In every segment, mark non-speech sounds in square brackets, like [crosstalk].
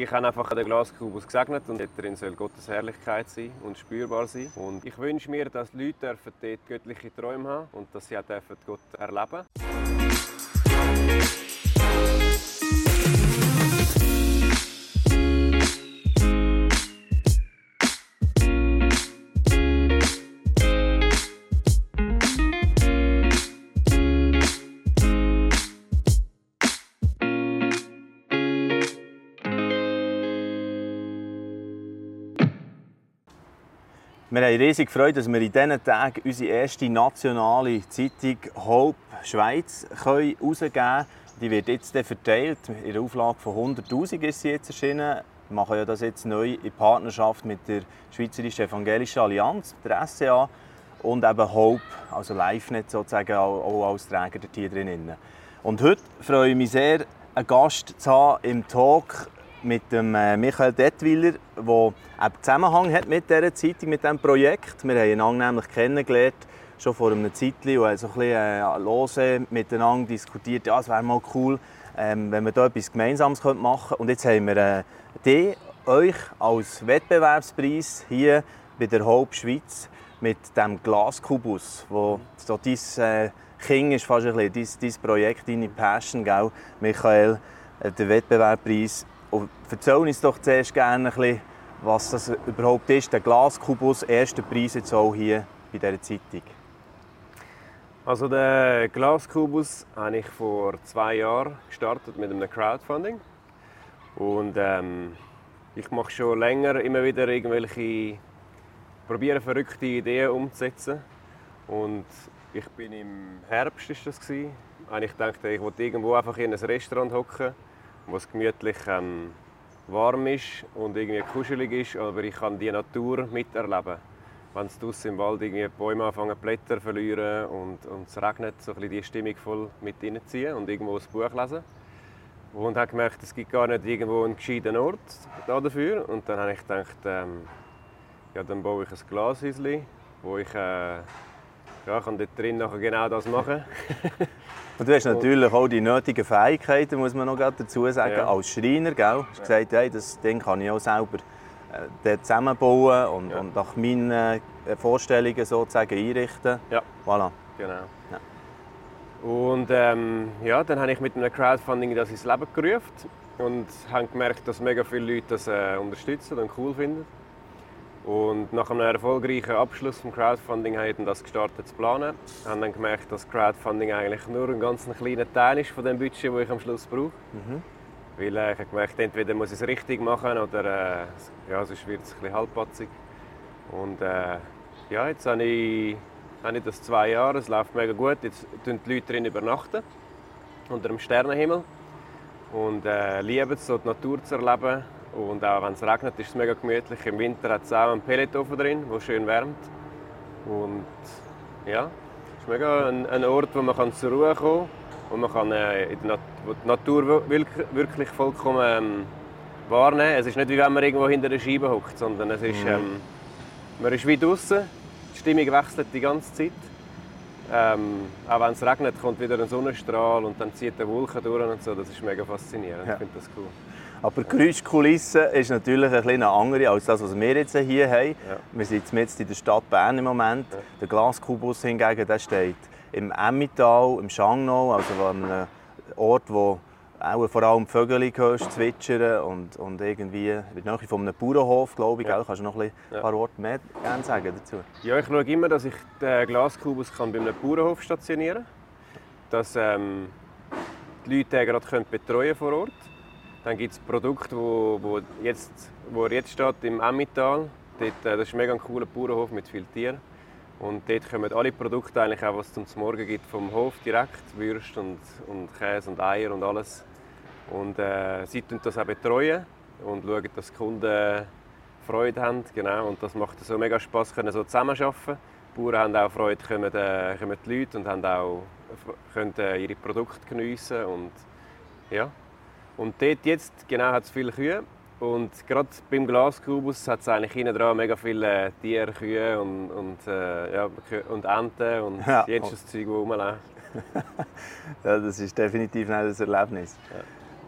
Ich habe einfach den Glaskubus gesegnet und darin soll Gottes Herrlichkeit sein und spürbar sein. Und ich wünsche mir, dass die Leute dort göttliche Träume haben und dass sie auch Gott erleben dürfen. Wir haben riesig Freude, dass wir in diesen Tagen unsere erste nationale Zeitung Hope Schweiz herausgeben können. Die wird jetzt verteilt. In der Auflage von 100'000 ist sie jetzt erschienen. Wir machen ja das jetzt neu in Partnerschaft mit der Schweizerischen Evangelischen Allianz, der SCA, und eben Hope, also LiveNet sozusagen, auch als Träger hier drin. Und heute freue ich mich sehr, einen Gast zu haben im Talk mit dem äh, Michael Detwiler, der einen Zusammenhang hat mit dieser Zeitung, mit diesem Projekt. Wir haben einander nämlich kennengelernt, schon vor einem Zeitchen, und haben so ein bisschen äh, lose miteinander diskutiert, ja, es wäre mal cool, ähm, wenn wir hier etwas Gemeinsames machen könnten. Und jetzt haben wir äh, die, euch als Wettbewerbspreis hier bei der Hope mit dem Glaskubus, wo so dein King ist fast ein bisschen, dein, dein Projekt, deine Passion, gell? Michael, der Wettbewerbspreis und erzähl uns doch zuerst gerne bisschen, was das überhaupt ist, der Glaskubus, erster Preis jetzt auch hier bei dieser Zeitung. Also den Glaskubus habe ich vor zwei Jahren gestartet mit einem Crowdfunding. Und ähm, ich mache schon länger immer wieder irgendwelche, probiere verrückte Ideen umzusetzen. Und ich bin im Herbst, ist das gewesen, ich dachte, ich wollte irgendwo einfach in ein Restaurant hocken wo es gemütlich ähm, warm ist und irgendwie kuschelig ist, aber ich kann die Natur miterleben. Wenn es draußen im Wald irgendwie Bäume anfangen Blätter verlieren und, und es regnet, so ein bisschen die Stimmung voll mit reinziehen und irgendwo ein Buch lesen. Und habe gemerkt, es gibt gar nicht irgendwo einen gescheiten Ort dafür. Und dann habe ich gedacht, ähm, ja, dann baue ich ein Glashäuschen, wo ich äh, ja, kann dort drin genau das machen. [laughs] Und du hast natürlich auch die nötigen Fähigkeiten, muss man noch dazu sagen, ja. als Schreiner. Gell? Du hast gesagt, hey, das Ding kann ich auch selber äh, zusammenbauen und, ja. und, nach meinen äh, Vorstellungen sozusagen einrichten. Ja. Voilà. Genau. Ja. Und ähm, ja, dann habe ich mit einem Crowdfunding das ins Leben gerufen und habe gemerkt, dass mega viele Leute das äh, unterstützen und cool finden. Und nach einem erfolgreichen Abschluss vom Crowdfunding haben wir das gestartet zu planen. Wir haben dann gemerkt, dass Crowdfunding eigentlich nur ein ganz kleiner Teil ist von dem Budget, das ich am Schluss brauche. Mhm. Weil äh, ich habe gemerkt, entweder muss ich es richtig machen oder äh, ja, sonst wird es ein bisschen halbpatzig. Und äh, ja, jetzt habe ich, habe ich das zwei Jahre, es läuft mega gut. Jetzt übernachten die Leute drin übernachten, unter dem Sternenhimmel. Und äh, lieben es, so die Natur zu erleben und auch wenn es regnet, ist es mega gemütlich. Im Winter hat es auch einen Pelletofen drin, der schön wärmt. Und ja, es ist mega ein, ein Ort, wo man zur Ruhe kommen kann. Wo man kann, äh, in der Nat wo die Natur wirklich vollkommen ähm, wahrnehmen Es ist nicht wie wenn man irgendwo hinter der Scheibe hockt, sondern es ist, mhm. ähm, man ist wie draußen. Die Stimmung wechselt die ganze Zeit. Ähm, auch wenn es regnet, kommt wieder ein Sonnenstrahl und dann zieht der Wolken durch und so. Das ist mega faszinierend. Ja. Ich finde das cool. Aber die Geräuschkulisse ist natürlich ein eine andere als das, was wir jetzt hier haben. Ja. Wir sind jetzt in der Stadt Bern im Moment. Ja. Der Glaskubus hingegen der steht im Emmital, im Schangnau, also an einem Ort, wo auch vor allem Vögel hörst, zwitschern und, und irgendwie in der Nähe von einem Bauernhof, glaube ich. Ja. Kannst du noch ein paar Worte mehr gerne sagen dazu? Ja, ich schaue immer, dass ich den Glaskubus kann bei einem Bauernhof stationieren kann. Dass ähm, die Leute den gerade betreuen vor Ort. Dann gibt es Produkte, wo, wo, jetzt, wo er jetzt steht, im Emmital. Dort, äh, das ist ein mega cooler Bauernhof mit vielen Tieren. Und dort kommen alle Produkte, eigentlich auch, was es zum Morgen gibt, vom Hof direkt. Würste und, und Käse und Eier und alles. Und äh, sie betreuen das auch betreuen und schauen, dass die Kunden Freude haben. Genau. Und das macht so mega Spass, können so zusammenarbeiten. Die Bauern haben auch Freude, kommen, äh, kommen die Leute und haben auch, können äh, ihre Produkte geniessen. Und, ja. Und dort jetzt genau hat es viele Kühe. Und gerade beim Glaskubus hat es eigentlich hinten dran mega viele Tiere, Kühe und, und, äh, ja, und Enten und [laughs] ja. jedes Zeug, das rumläuft. [laughs] ja, das ist definitiv nicht ein Erlebnis. Ja.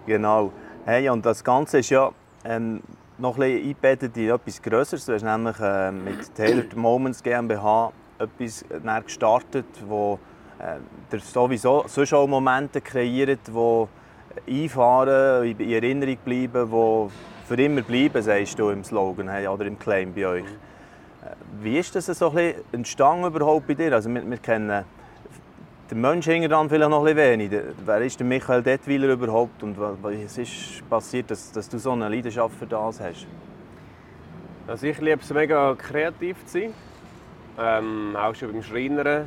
Genau. Hey, und das Ganze ist ja ähm, noch ein bisschen eingebettet in etwas Größeres. Du hast nämlich äh, mit [clears throat] Tailored Moments GmbH etwas äh, gestartet, wo äh, sowieso sonst auch Momente kreiert, die einfahren, in Erinnerung bleiben, die für immer bleiben, sagst du im Slogan oder im Claim bei euch. Äh, wie ist das so ein bisschen entstanden überhaupt bei dir? Also wir, wir kennen den Menschen hinter vielleicht noch ein wenig. Wer ist der Michael Detwiler überhaupt und was ist passiert, dass, dass du so eine Leidenschaft für das hast? Also ich liebe es mega kreativ zu sein. Ähm, auch schon beim Schreinern.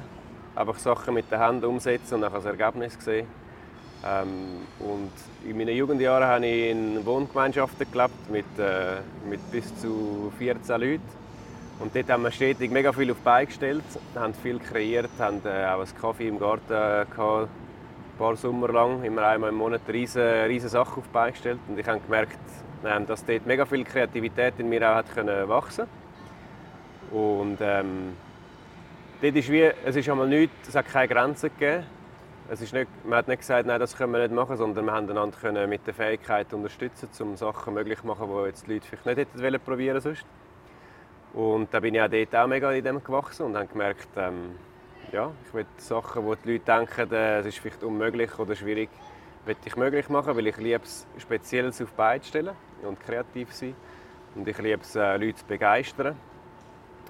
Einfach Sachen mit den Händen umsetzen und dann das Ergebnis sehen. Ähm, und in meinen Jugendjahren habe ich in Wohngemeinschaften gelebt mit, äh, mit bis zu 14 Leuten. Und dort haben wir stetig mega viel auf die Beine gestellt, haben viel kreiert, haben äh, auch einen Kaffee im Garten gehabt, ein paar Sommer lang, immer einmal im Monat riesige, riesige Sachen auf die Beine gestellt. Und ich habe gemerkt, äh, dass dort mega viel Kreativität in mir auch hat können wachsen Und ähm, dort ist wie, es ist einmal nichts, es hat keine Grenzen gegeben. Es ist nicht, man hat nicht gesagt, nein, das können wir nicht machen, sondern wir haben einander mit der Fähigkeit unterstützen, um Sachen möglich zu machen, die jetzt die Leute vielleicht nicht hätten probieren sonst. Und da bin ich auch dort auch mega in dem gewachsen und habe gemerkt, ähm, ja, ich will Sachen, wo die Leute denken, äh, es ist vielleicht unmöglich oder schwierig, will ich möglich machen, weil ich liebe es, Spezielles auf beide stellen und kreativ sein. Und ich liebe es, äh, Leute zu begeistern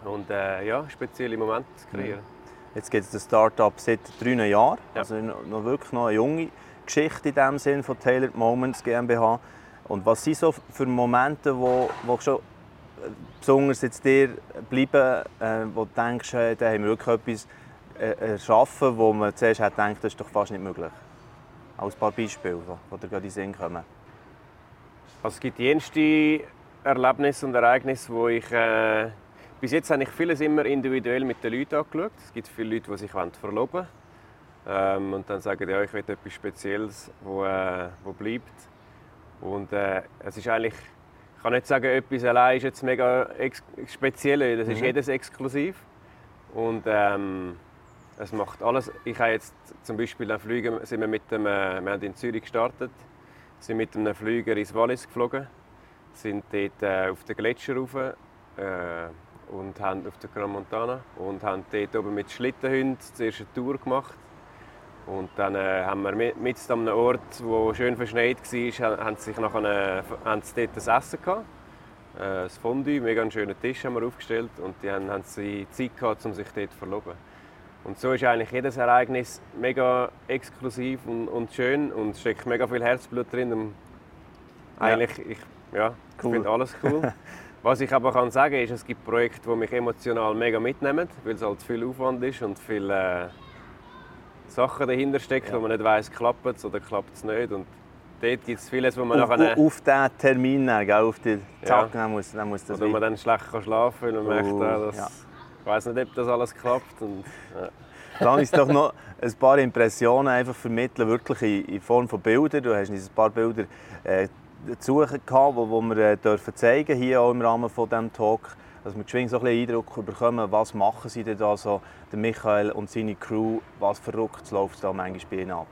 und äh, ja, spezielle Momente zu kreieren. Jetzt gibt es das Startup seit drei Jahren, ja. also noch wirklich noch eine junge Geschichte in dem Sinn von Tailored Moments GmbH. Und was sind so für Momente, wo, wo schon besonders jetzt dir bleiben, äh, wo du denkst, äh, da haben wir wirklich etwas äh, erschaffen, wo man zuerst hat gedacht, das ist doch fast nicht möglich? Als ein paar Beispiele, die dir gerade in den Sinn kommen. Also es gibt jenste Erlebnisse und Ereignisse, wo ich... Äh, bis jetzt habe ich vieles immer individuell mit den Leuten angeschaut. Es gibt viele Leute, die sich verloben wollen. Ähm, und dann sagen, ja, ich will etwas Spezielles, wo, äh, wo bleibt. Und äh, es ist eigentlich ich kann nicht sagen, etwas allein ist jetzt mega speziell. Das ist mhm. jedes exklusiv. Und ähm, es macht alles. Ich habe jetzt zum Beispiel dann Flüge, sind wir mit dem, äh, wir haben in Zürich gestartet, sind mit einem Flüger ins Wallis geflogen, sind dort äh, auf den Gletscher rauf äh, und haben auf der Gran Montana und haben dort oben mit Schlittenhunden die erste Tour gemacht und dann äh, haben wir mit, mit an einem Ort, der schön verschneit war, haben sie, sich nachher, haben sie dort ein Essen gehabt. Äh, ein Fondue, mega einen schönen Tisch haben wir aufgestellt und die haben, haben sie Zeit gehabt, um sich dort zu verloben. Und so ist eigentlich jedes Ereignis mega exklusiv und, und schön und es steckt mega viel Herzblut drin. Und eigentlich, ja. ich, ja, cool. finde alles cool. [laughs] Was ich aber kann sagen ist, es gibt Projekte, die mich emotional mega mitnehmen, weil es halt viel Aufwand ist und viel äh, Sachen dahinter stecken, ja. wo man nicht weiss, klappt es oder klappt es nicht. Und dort gibt es vieles, wo man auf, nachher... Auf diesen Termin, auf die Zack, ja. dann muss, dann muss das Oder man dann schlecht kann schlafen kann, weil man uh, merkt, dass, ja. ich weiß nicht, ob das alles klappt. Und, ja. Dann ist doch noch ein paar Impressionen einfach vermitteln, wirklich in, in Form von Bildern. Du hast uns ein paar Bilder äh, dazu gehabt, wo, wo wir äh, dürfen zeigen hier auch im Rahmen von diesem Talk dass wir geschwind so ein Eindruck bekommen, was machen sie denn da so, der Michael und seine Crew, was verrückt läuft da manchmal bei ihnen ab.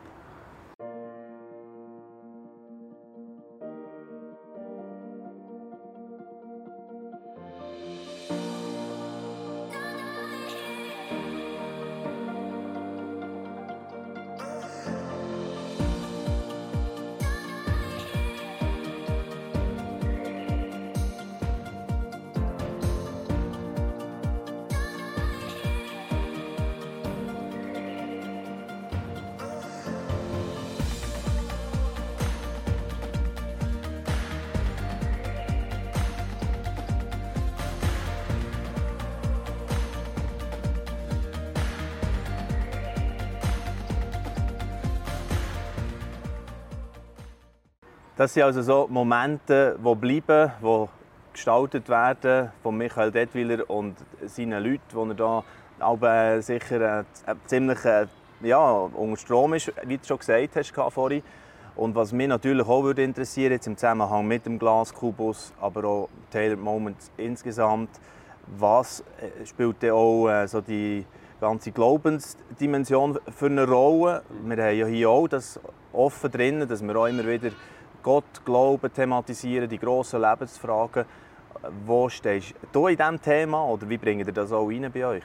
Das sind also so Momente, die bleiben, die gestaltet werden von Michael Detwiler und seinen Leuten, wo er da aber sicher äh, ziemlich äh, ja, unter Strom ist, wie du schon gesagt hast vorhin. Und was mich natürlich auch würde interessieren, jetzt im Zusammenhang mit dem Glaskubus, aber auch Taylor Moments insgesamt, was äh, spielt denn auch so die ganze Glaubensdimension für eine Rolle? Wir haben ja hier auch das offen drin, dass wir auch immer wieder Gott, Glauben thematisieren, die grossen Lebensfragen. Wo stehst du in diesem Thema oder wie bringt ihr das auch rein bei euch?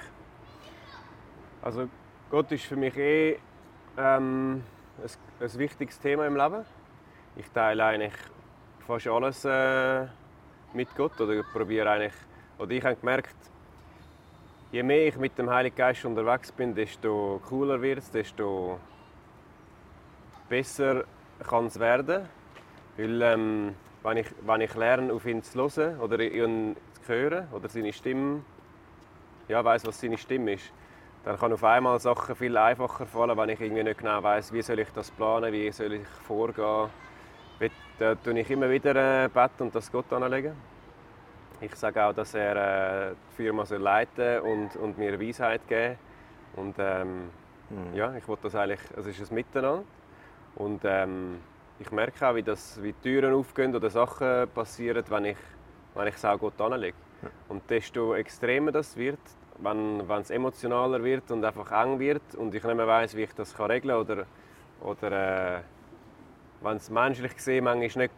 Also Gott ist für mich eh ähm, ein, ein, wichtiges Thema im Leben. Ich teile eigentlich fast alles äh, mit Gott oder probiere eigentlich, oder ich habe gemerkt, je mehr ich mit dem Heiligen Geist unterwegs bin, desto cooler wird es, desto besser kann es werden. Weil ähm, wenn, ich, wenn ich lerne, auf ihn zu hören oder ihn zu hören oder seine Stimme, ja, weiß was seine Stimme ist, dann kann auf einmal Sachen viel einfacher fallen, wenn ich irgendwie nicht genau weiß, wie soll ich das planen, wie soll ich vorgehen. Da tue ich immer wieder äh, beten und das Gott anlegen. Ich sage auch, dass er äh, die Firma soll leiten und, und mir Weisheit geben und ähm, mhm. ja, ich wollte das eigentlich, es ist ein Miteinander und ähm, ich merke auch, wie, das, wie Türen aufgehen oder Sachen passieren, wenn ich, wenn ich es auch Gott anlege. Ja. Und desto extremer das wird, wenn, wenn es emotionaler wird und einfach eng wird und ich nicht mehr weiss, wie ich das kann regeln kann oder, oder äh, wenn es menschlich gesehen manchmal nicht,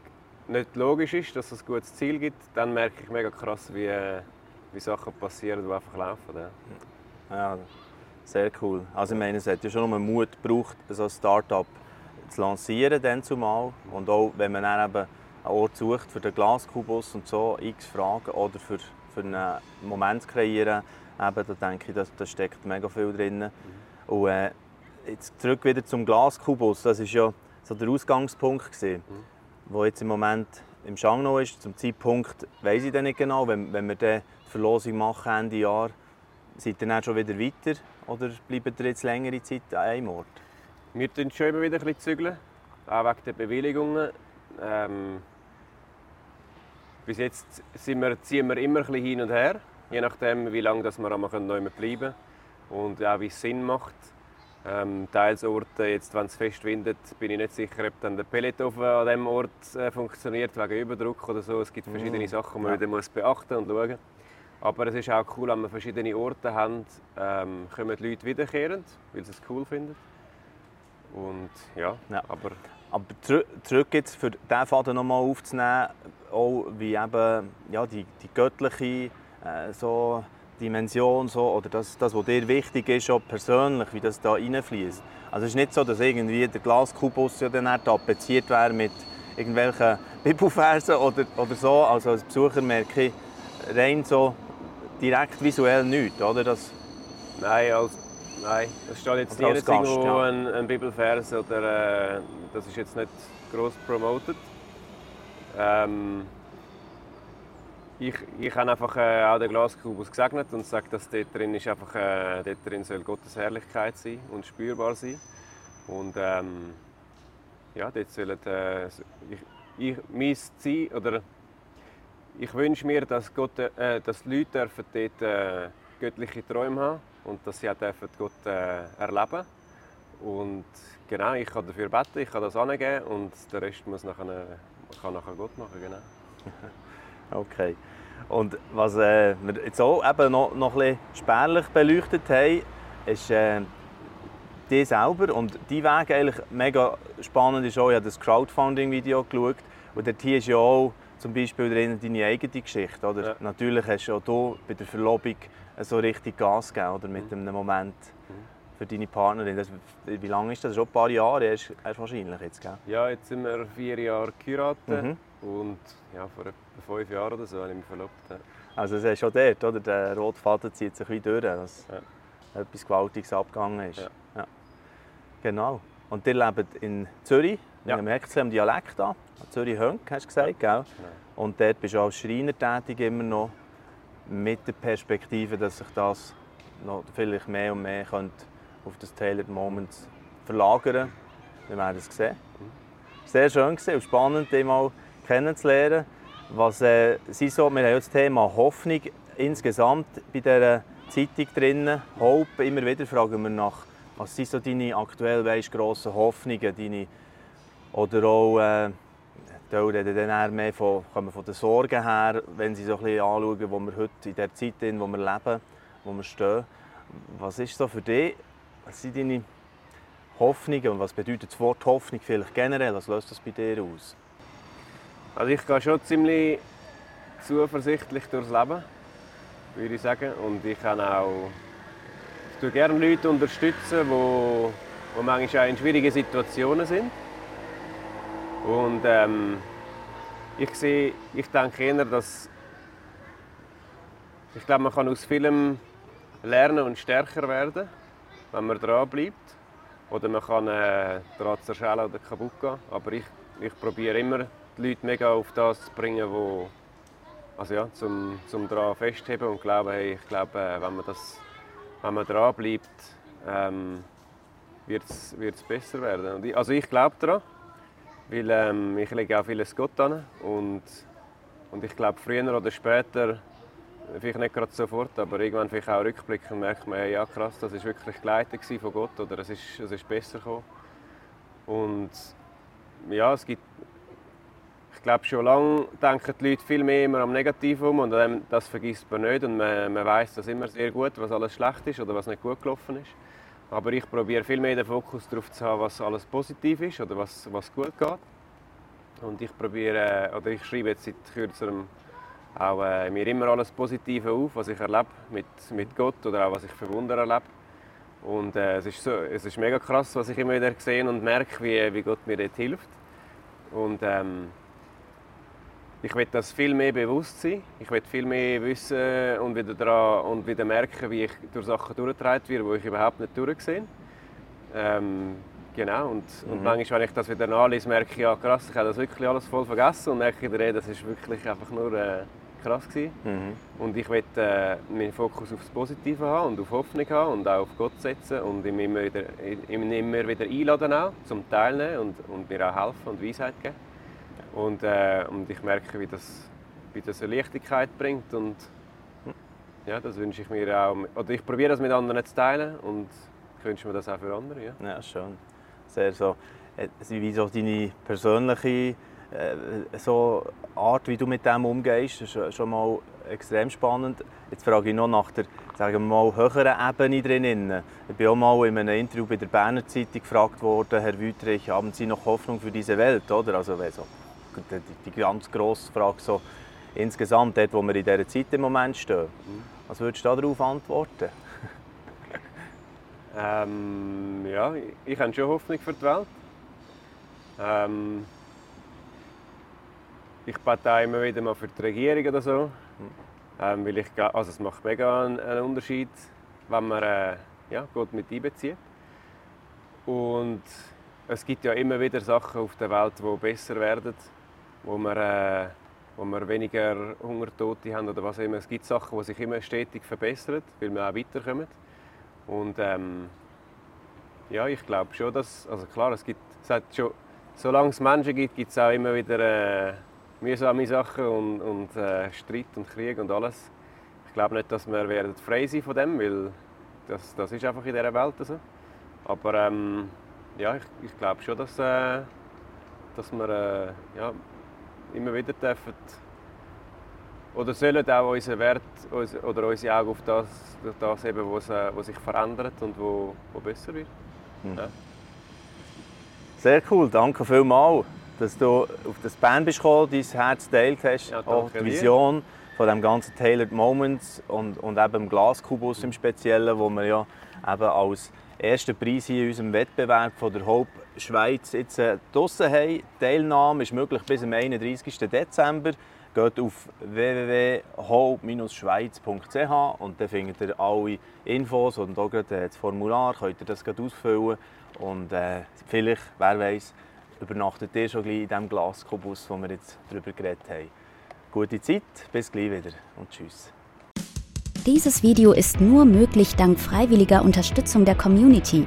nicht logisch ist, dass es ein gutes Ziel gibt, dann merke ich mega krass, wie, wie Sachen passieren, die einfach laufen. Ja. ja, sehr cool. Also ich meine, es hat ja schon noch Mut gebraucht, so ein Start-up zu lancieren dann zumal. Und auch wenn man dann eben einen Ort sucht für den Glaskubus und so, x Fragen oder für, für einen Moment zu kreieren, eben, da denke ich, da, da steckt mega viel drin. Mhm. Und äh, jetzt zurück wieder zum Glaskubus, das war ja so der Ausgangspunkt gewesen, mhm. wo jetzt im Moment im Shangno ist. Zum Zeitpunkt weiß ich dann nicht genau, wenn, wenn wir dann die Verlosung machen Ende Jahr, seid ihr dann schon wieder weiter oder bleibt ihr jetzt längere Zeit an einem Ort? Wir zügeln schon immer wieder ein bisschen, zügeln, auch wegen der Bewilligungen. Ähm, bis jetzt wir, ziehen wir immer ein bisschen hin und her je nachdem, wie lange wir einmal bleiben können und auch wie es Sinn macht. Ähm, teils Orte, jetzt, wenn es fest windet, bin ich nicht sicher, ob dann der Pelletofen an diesem Ort äh, funktioniert, wegen Überdruck oder so. Es gibt verschiedene mm. Sachen, die man ja. wieder muss beachten und schauen Aber es ist auch cool, wenn wir verschiedene Orte haben, ähm, kommen die Leute wiederkehrend, weil sie es cool finden. Und ja, ja. aber... Aber zurück jetzt für diesen Faden nochmal aufzunehmen, auch wie eben ja, die, die göttliche äh, so Dimension so, oder das, das, was dir wichtig ist, auch persönlich, wie das da reinfließt. Also es ist nicht so, dass irgendwie der Glaskubus ja dann tapeziert wäre mit irgendwelchen [laughs] Bibelversen oder, oder so. Also als Besucher merke ich rein so direkt visuell nichts, oder? Das nein, als, nein, es steht jetzt nicht Gast, ja. ein, ein Bibelvers oder äh, das ist jetzt nicht gross promoted. Ähm, ich, ich habe einfach äh, auch den Glaskubus gesegnet und sage, dass dort drin, ist einfach, äh, dort drin soll Gottes Herrlichkeit sein und spürbar sein. Und ähm, ja, dort sollen, äh, ich, ich, mein Ziel, oder ich wünsche mir, dass, Gott, äh, dass die Leute dürfen dort äh, göttliche Träume haben und dass sie auch dürfen Gott äh, erleben Und genau, ich kann dafür beten, ich kann das angeben und der Rest muss nachher, kann nachher Gott machen. Genau. [laughs] Okay. Und was äh, wir jetzt auch eben noch, noch ein bisschen spärlich beleuchtet haben, ist äh, die selber und die Weg eigentlich mega spannend ist auch, ich habe das Crowdfunding-Video geschaut und dort ist ja auch zum Beispiel drin deine eigene Geschichte. Oder? Ja. Natürlich hast du auch hier bei der Verlobung so richtig Gas gegeben oder? mit mhm. einem Moment mhm. für deine Partnerin. Das, wie lange ist das? Schon ein paar Jahre erst, erst wahrscheinlich jetzt, gell? Ja, jetzt sind wir vier Jahre geheiratet. Mhm. Und ja, vor etwa fünf Jahren oder so habe ich mich verlobt. Ja. Also es ist schon dort, oder? Der rote Faden zieht sich wie durch, dass ja. etwas Gewaltiges abgegangen ist. Ja. ja. Genau. Und ihr lebt in Zürich, ja. man merkt es am Dialekt an. Zürich-Hönk, hast du gesagt, ja. gell? Und dort bist du als Schreiner tätig immer noch, mit der Perspektive, dass sich das noch vielleicht mehr und mehr auf das Tailored Moments verlagern Wir werden es sehen. Sehr schön und spannend, dich mal kennenzulernen. Was äh, sind so, wir haben das Thema Hoffnung insgesamt bei dieser Zeitung drin. Hope, immer wieder fragen wir nach, was sind so deine aktuell weißt, grossen Hoffnungen, deine, oder auch, äh, reden dann mehr von, kommen von den Sorgen her, wenn sie so ein bisschen anschauen, wo wir heute in der Zeit sind, wo wir leben, wo wir stehen. Was ist so für dich, was sind deine Hoffnungen und was bedeutet das Wort Hoffnung vielleicht generell, was löst das bei dir aus? Also ich gehe schon ziemlich zuversichtlich durchs Leben, würde ich sagen. Und ich kann auch ich gerne Leute unterstützen, die, die manchmal auch in schwierigen Situationen sind. Und ähm, ich sehe, ich denke eher, dass ich glaube, man kann aus vielem lernen und stärker werden, wenn man dran bleibt. Oder man kann äh, daran zerschellen oder kaputt gehen. Aber ich, ich probiere immer, die Leute mega auf das zu bringen, wo, also ja, zum, zum daran festheben und glauben, hey, ich glaube, äh, wenn man das, wenn man dran bleibt, ähm, wird es besser werden. Ich, also ich glaube daran, weil ähm, ich lege auch vieles Gott an und, und ich glaube, früher oder später vielleicht nicht gerade sofort, aber irgendwann vielleicht auch rückblickend merkt man, ja krass, das ist wirklich geleitet von Gott oder es ist, es ist besser gekommen. Und ja, es gibt, ich glaube schon lange denken die Leute viel mehr immer am Negativen und das vergisst man nicht und man, man weiß das immer sehr gut, was alles schlecht ist oder was nicht gut gelaufen ist. Aber ich probiere viel mehr den Fokus darauf zu haben, was alles positiv ist oder was, was gut geht. Und ich probiere, oder ich schreibe jetzt seit kürzerem auch äh, mir immer alles Positive auf, was ich erlebe mit, mit Gott oder auch was ich für Wunder erlebe. Und äh, es, ist so, es ist mega krass, was ich immer wieder sehe und merke, wie, wie Gott mir dort hilft. Und ähm, ich will das viel mehr bewusst sein. Ich will viel mehr wissen und wieder, dran, und wieder merken, wie ich durch Sachen durchgetragen werde, die ich überhaupt nicht durchsehe. Ähm, genau. Und, mhm. und manchmal, wenn ich das wieder nachlese, merke ich, ja krass, ich habe das wirklich alles voll vergessen und merke wieder, das ist wirklich einfach nur äh, krass gewesen. Mhm. Und ich will äh, meinen Fokus auf das Positive haben und auf Hoffnung haben und auch auf Gott setzen und ihm immer wieder, ihm immer wieder einladen auch, zum Teilnehmen und, und mir auch helfen und Weisheit geben. Und, äh, und ich merke, wie das, wie das eine Leichtigkeit bringt und ja, das wünsche ich mir auch, oder ich probiere das mit anderen zu teilen und ich wünsche mir das auch für andere. Ja, ja schön. Sehr so, äh, wie so deine persönliche äh, so Art, wie du mit dem umgehst, ist schon mal extrem spannend. Jetzt frage ich noch nach der sagen wir mal, höheren Ebene drin. Ich bin auch mal in einem Interview bei der Berner Zeitung gefragt worden, Herr Wüterich, haben Sie noch Hoffnung für diese Welt? Oder? Also, so, die, die ganz grosse Frage so, insgesamt, dort, wo wir in dieser Zeit im Moment stehen. Mhm. Was würdest du darauf antworten? [laughs] ähm, ja, ich habe schon Hoffnung für die Welt. Ähm, ich bete immer wieder mal für die Regierung oder so. Ähm, weil ich, also es macht mega einen, einen Unterschied, wenn man äh, ja, Gott mit einbezieht. Und es gibt ja immer wieder Sachen auf der Welt, die besser werden, wo wir, äh, wo wir weniger Hungertote haben oder was immer. Es gibt Sachen, die sich immer stetig verbessern, weil wir auch weiterkommen. Und ähm, ja, ich glaube schon, dass, also klar, es gibt, es hat schon, solange es Menschen gibt, gibt es auch immer wieder äh, mühsame Sachen und, und äh, Streit und Krieg und alles. Ich glaube nicht, dass wir werden frei sein von dem, weil das, das ist einfach in dieser Welt so. Aber ähm, ja, ich, ich glaube schon, dass, äh, dass wir äh, ja, immer wieder dürfen oder sollen auch unseren Wert oder unsere Augen auf das, das eben, was, äh, was sich verändert und wo, wo besser wird. Mhm. Ja. Sehr cool, danke vielmals dass du auf das Band bist gekommen, dein Herz geteilt hast, ja, auch die Vision von dem ganzen Tailored Moments und, und eben dem Glaskubus im Speziellen, wo wir ja eben als ersten Preis hier in unserem Wettbewerb von der Hope Schweiz jetzt äh, draussen haben. Die Teilnahme ist möglich bis zum 31. Dezember. Geht auf www.hope-schweiz.ch und dann findet ihr alle Infos und auch das Formular, könnt ihr das ausfüllen und äh, vielleicht, wer weiß, übernachtet ihr schon gleich in diesem Glaskubus, wo wir jetzt darüber geredet haben. Gute Zeit, bis gleich wieder und tschüss. Dieses Video ist nur möglich dank freiwilliger Unterstützung der Community.